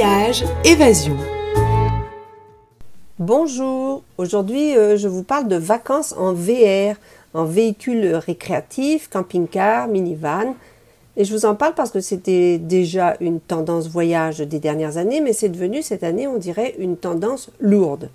Voyage, évasion. Bonjour, aujourd'hui euh, je vous parle de vacances en VR, en véhicule récréatif, camping-car, minivan. Et je vous en parle parce que c'était déjà une tendance voyage des dernières années, mais c'est devenu cette année, on dirait, une tendance lourde.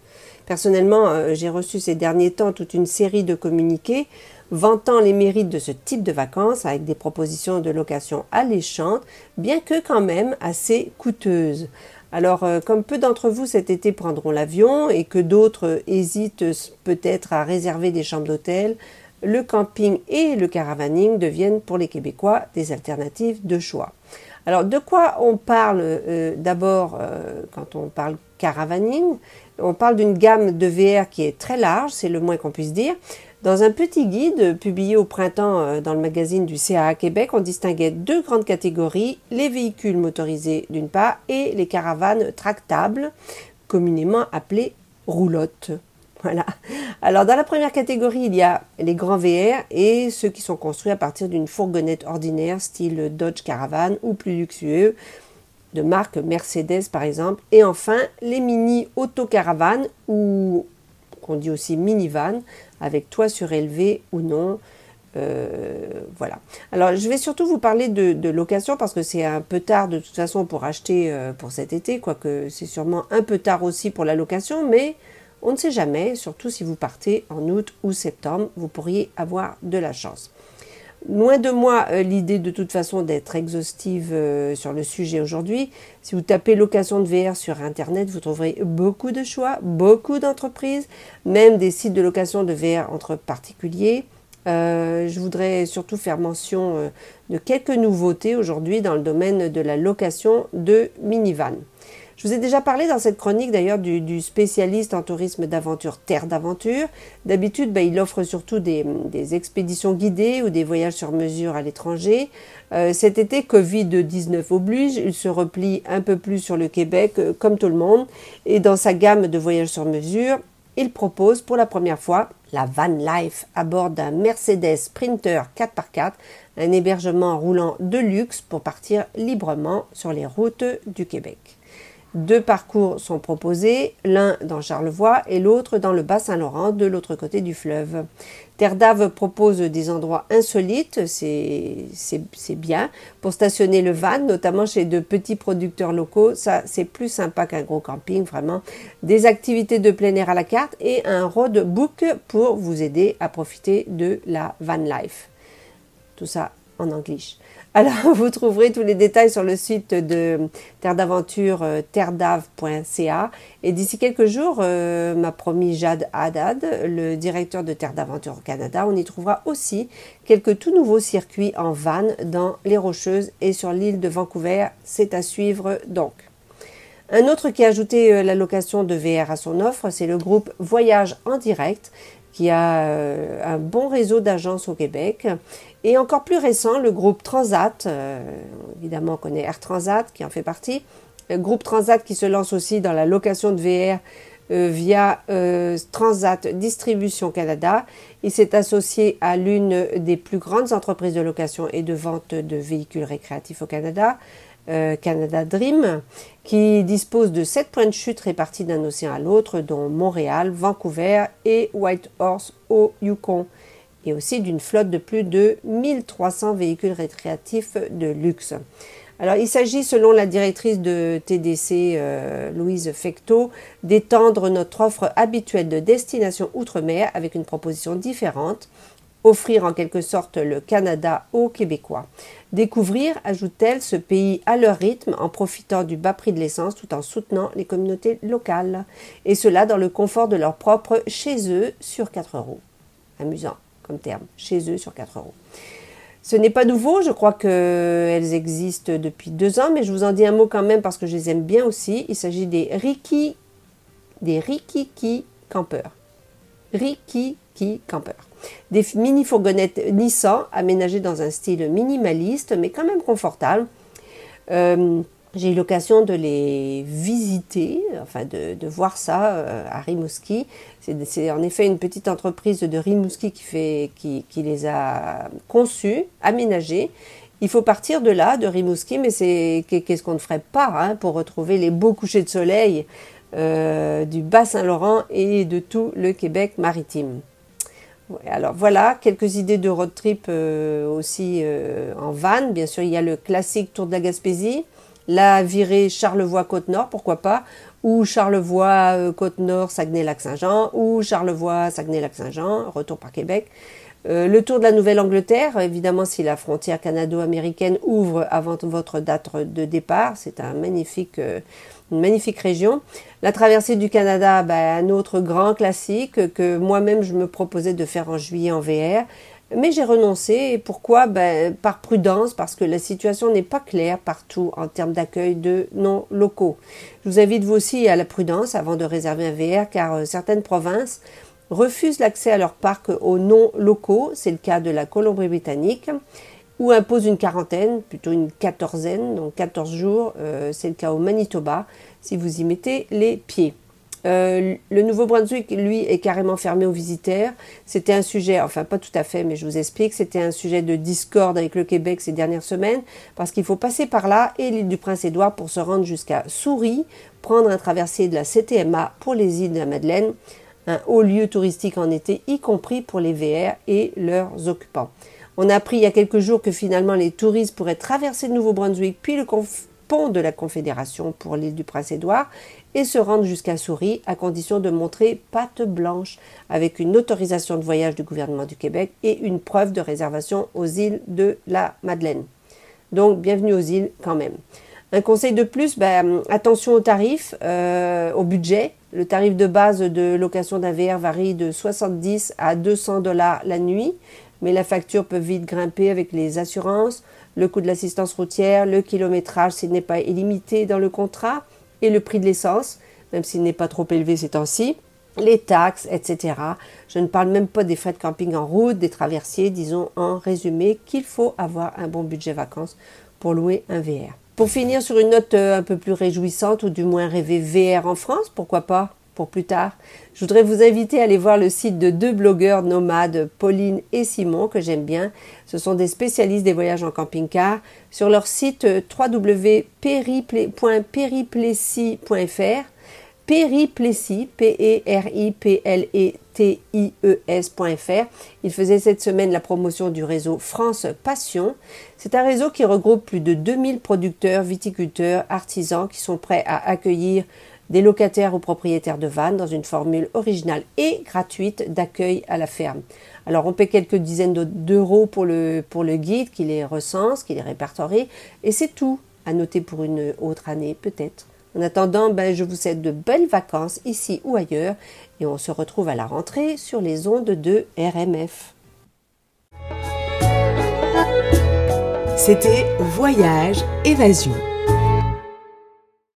Personnellement, euh, j'ai reçu ces derniers temps toute une série de communiqués vantant les mérites de ce type de vacances avec des propositions de location alléchantes, bien que quand même assez coûteuses. Alors, euh, comme peu d'entre vous cet été prendront l'avion et que d'autres hésitent peut-être à réserver des chambres d'hôtel, le camping et le caravaning deviennent pour les Québécois des alternatives de choix. Alors, de quoi on parle euh, d'abord euh, quand on parle caravaning? On parle d'une gamme de VR qui est très large, c'est le moins qu'on puisse dire. Dans un petit guide publié au printemps euh, dans le magazine du CAA Québec, on distinguait deux grandes catégories, les véhicules motorisés d'une part et les caravanes tractables, communément appelées roulottes. Voilà. Alors dans la première catégorie, il y a les grands VR et ceux qui sont construits à partir d'une fourgonnette ordinaire style Dodge Caravan ou plus luxueux de marque Mercedes par exemple. Et enfin les mini autocaravanes ou qu'on dit aussi minivan avec toit surélevé ou non. Euh, voilà. Alors, je vais surtout vous parler de, location parce que c'est un peu tard de toute façon pour acheter euh, pour cet été, quoique c'est sûrement un peu tard aussi pour la location, mais on ne sait jamais, surtout si vous partez en août ou septembre, vous pourriez avoir de la chance. Loin de moi euh, l'idée de toute façon d'être exhaustive euh, sur le sujet aujourd'hui. Si vous tapez location de VR sur Internet, vous trouverez beaucoup de choix, beaucoup d'entreprises, même des sites de location de VR entre particuliers. Euh, je voudrais surtout faire mention de quelques nouveautés aujourd'hui dans le domaine de la location de minivan. Je vous ai déjà parlé dans cette chronique d'ailleurs du, spécialiste en tourisme d'aventure Terre d'aventure. D'habitude, ben, il offre surtout des, expéditions guidées ou des voyages sur mesure à l'étranger. Euh, cet été, Covid-19 oblige, il se replie un peu plus sur le Québec, euh, comme tout le monde. Et dans sa gamme de voyages sur mesure, il propose pour la première fois la van life à bord d'un Mercedes Sprinter 4x4, un hébergement roulant de luxe pour partir librement sur les routes du Québec. Deux parcours sont proposés, l'un dans Charlevoix et l'autre dans le Bas-Saint-Laurent, de l'autre côté du fleuve. Terre d'Ave propose des endroits insolites, c'est bien, pour stationner le van, notamment chez de petits producteurs locaux. Ça, c'est plus sympa qu'un gros camping, vraiment. Des activités de plein air à la carte et un roadbook pour vous aider à profiter de la van life. Tout ça en anglais. Alors, vous trouverez tous les détails sur le site de Terre d'Aventure, euh, terredave.ca. Et d'ici quelques jours, euh, m'a promis Jade Haddad, le directeur de Terre d'Aventure au Canada, on y trouvera aussi quelques tout nouveaux circuits en van dans les Rocheuses et sur l'île de Vancouver. C'est à suivre donc. Un autre qui a ajouté euh, la location de VR à son offre, c'est le groupe Voyage en direct qui a euh, un bon réseau d'agences au Québec. Et encore plus récent, le groupe Transat, euh, évidemment on connaît Air Transat qui en fait partie, le groupe Transat qui se lance aussi dans la location de VR euh, via Transat Distribution Canada. Il s'est associé à l'une des plus grandes entreprises de location et de vente de véhicules récréatifs au Canada, euh, Canada Dream, qui dispose de sept points de chute répartis d'un océan à l'autre, dont Montréal, Vancouver et Whitehorse au Yukon, et aussi d'une flotte de plus de 1300 véhicules récréatifs de luxe. Alors, il s'agit, selon la directrice de TDC, euh, Louise Fecto, d'étendre notre offre habituelle de destination outre-mer avec une proposition différente offrir en quelque sorte le Canada aux Québécois. Découvrir, ajoute-t-elle, ce pays à leur rythme en profitant du bas prix de l'essence tout en soutenant les communautés locales. Et cela dans le confort de leur propre chez eux sur 4 euros. Amusant comme terme, chez eux sur 4 euros. Ce n'est pas nouveau, je crois qu'elles existent depuis deux ans, mais je vous en dis un mot quand même parce que je les aime bien aussi. Il s'agit des Riki, des Rikiki campeurs. Rikiki campeurs. Des mini-fourgonnettes Nissan aménagées dans un style minimaliste mais quand même confortable. Euh, j'ai eu l'occasion de les visiter, enfin de, voir ça euh, à Rimouski. C'est en effet une petite entreprise de Rimouski qui, les a conçues, aménagées Il faut partir de là, de Rimouski, mais c'est qu'est-ce qu'on ne ferait pas hein, pour retrouver les beaux couchers de soleil euh, du Bas-Saint-Laurent et de tout le Québec maritime. Alors voilà, quelques idées de road trip euh, aussi euh, en van. Bien sûr, il y a le classique Tour de la Gaspésie, la virée Charlevoix-Côte-Nord, pourquoi pas, ou Charlevoix-Côte-Nord, Saguenay-Lac-Saint-Jean, ou Charlevoix, Saguenay-Lac-Saint-Jean, retour par Québec. Le tour de la Nouvelle-Angleterre, évidemment si la frontière canado-américaine ouvre avant votre date de départ, c'est un magnifique une magnifique région. La traversée du Canada, ben, un autre grand classique que moi-même je me proposais de faire en juillet en VR. Mais j'ai renoncé. Et pourquoi? Ben, Par prudence, parce que la situation n'est pas claire partout en termes d'accueil de non locaux. Je vous invite vous aussi à la prudence avant de réserver un VR, car euh, certaines provinces refusent l'accès à leur parc aux non locaux. C'est le cas de la Colombie-Britannique ou impose une quarantaine, plutôt une quatorzaine, donc 14 jours. Euh, c'est le cas au Manitoba, si vous y mettez les pieds. Euh, le Nouveau-Brunswick, lui, est carrément fermé aux visiteurs. C'était un sujet, enfin pas tout à fait, mais je vous explique, c'était un sujet de discorde avec le Québec ces dernières semaines, parce qu'il faut passer par là et l'île du Prince-Édouard pour se rendre jusqu'à Souris, prendre un traversier de la CTMA pour les îles de la Madeleine, un haut lieu touristique en été, y compris pour les VR et leurs occupants. On a appris il y a quelques jours que finalement les touristes pourraient traverser le Nouveau-Brunswick puis le pont de la Confédération pour l'île du Prince-Édouard et se rendre jusqu'à Souris à condition de montrer patte blanche avec une autorisation de voyage du gouvernement du Québec et une preuve de réservation aux îles de la Madeleine. Donc bienvenue aux îles quand même. Un conseil de plus, ben, attention aux tarifs, euh, au budget. Le tarif de base de location d'un VR varie de 70 à 200 dollars la nuit mais la facture peut vite grimper avec les assurances, le coût de l'assistance routière, le kilométrage s'il n'est pas illimité dans le contrat, et le prix de l'essence, même s'il n'est pas trop élevé ces temps-ci, les taxes, etc. Je ne parle même pas des frais de camping en route, des traversiers, disons en résumé qu'il faut avoir un bon budget vacances pour louer un VR. Pour finir sur une note euh, un peu plus réjouissante, ou du moins rêver VR en France, pourquoi pas pour plus tard, je voudrais vous inviter à aller voir le site de deux blogueurs nomades, Pauline et Simon, que j'aime bien. Ce sont des spécialistes des voyages en camping-car. Sur leur site euh, Périplessis, P-E-R-I-P-L-E-T-I-E-S.fr. Ils faisaient cette semaine la promotion du réseau France Passion. C'est un réseau qui regroupe plus de 2000 producteurs, viticulteurs, artisans qui sont prêts à accueillir des locataires ou propriétaires de vannes dans une formule originale et gratuite d'accueil à la ferme. Alors on paie quelques dizaines d'euros pour le, pour le guide qui les recense, qui les répertorie, et c'est tout à noter pour une autre année peut-être. En attendant, ben, je vous souhaite de belles vacances ici ou ailleurs, et on se retrouve à la rentrée sur les ondes de RMF. C'était Voyage Évasion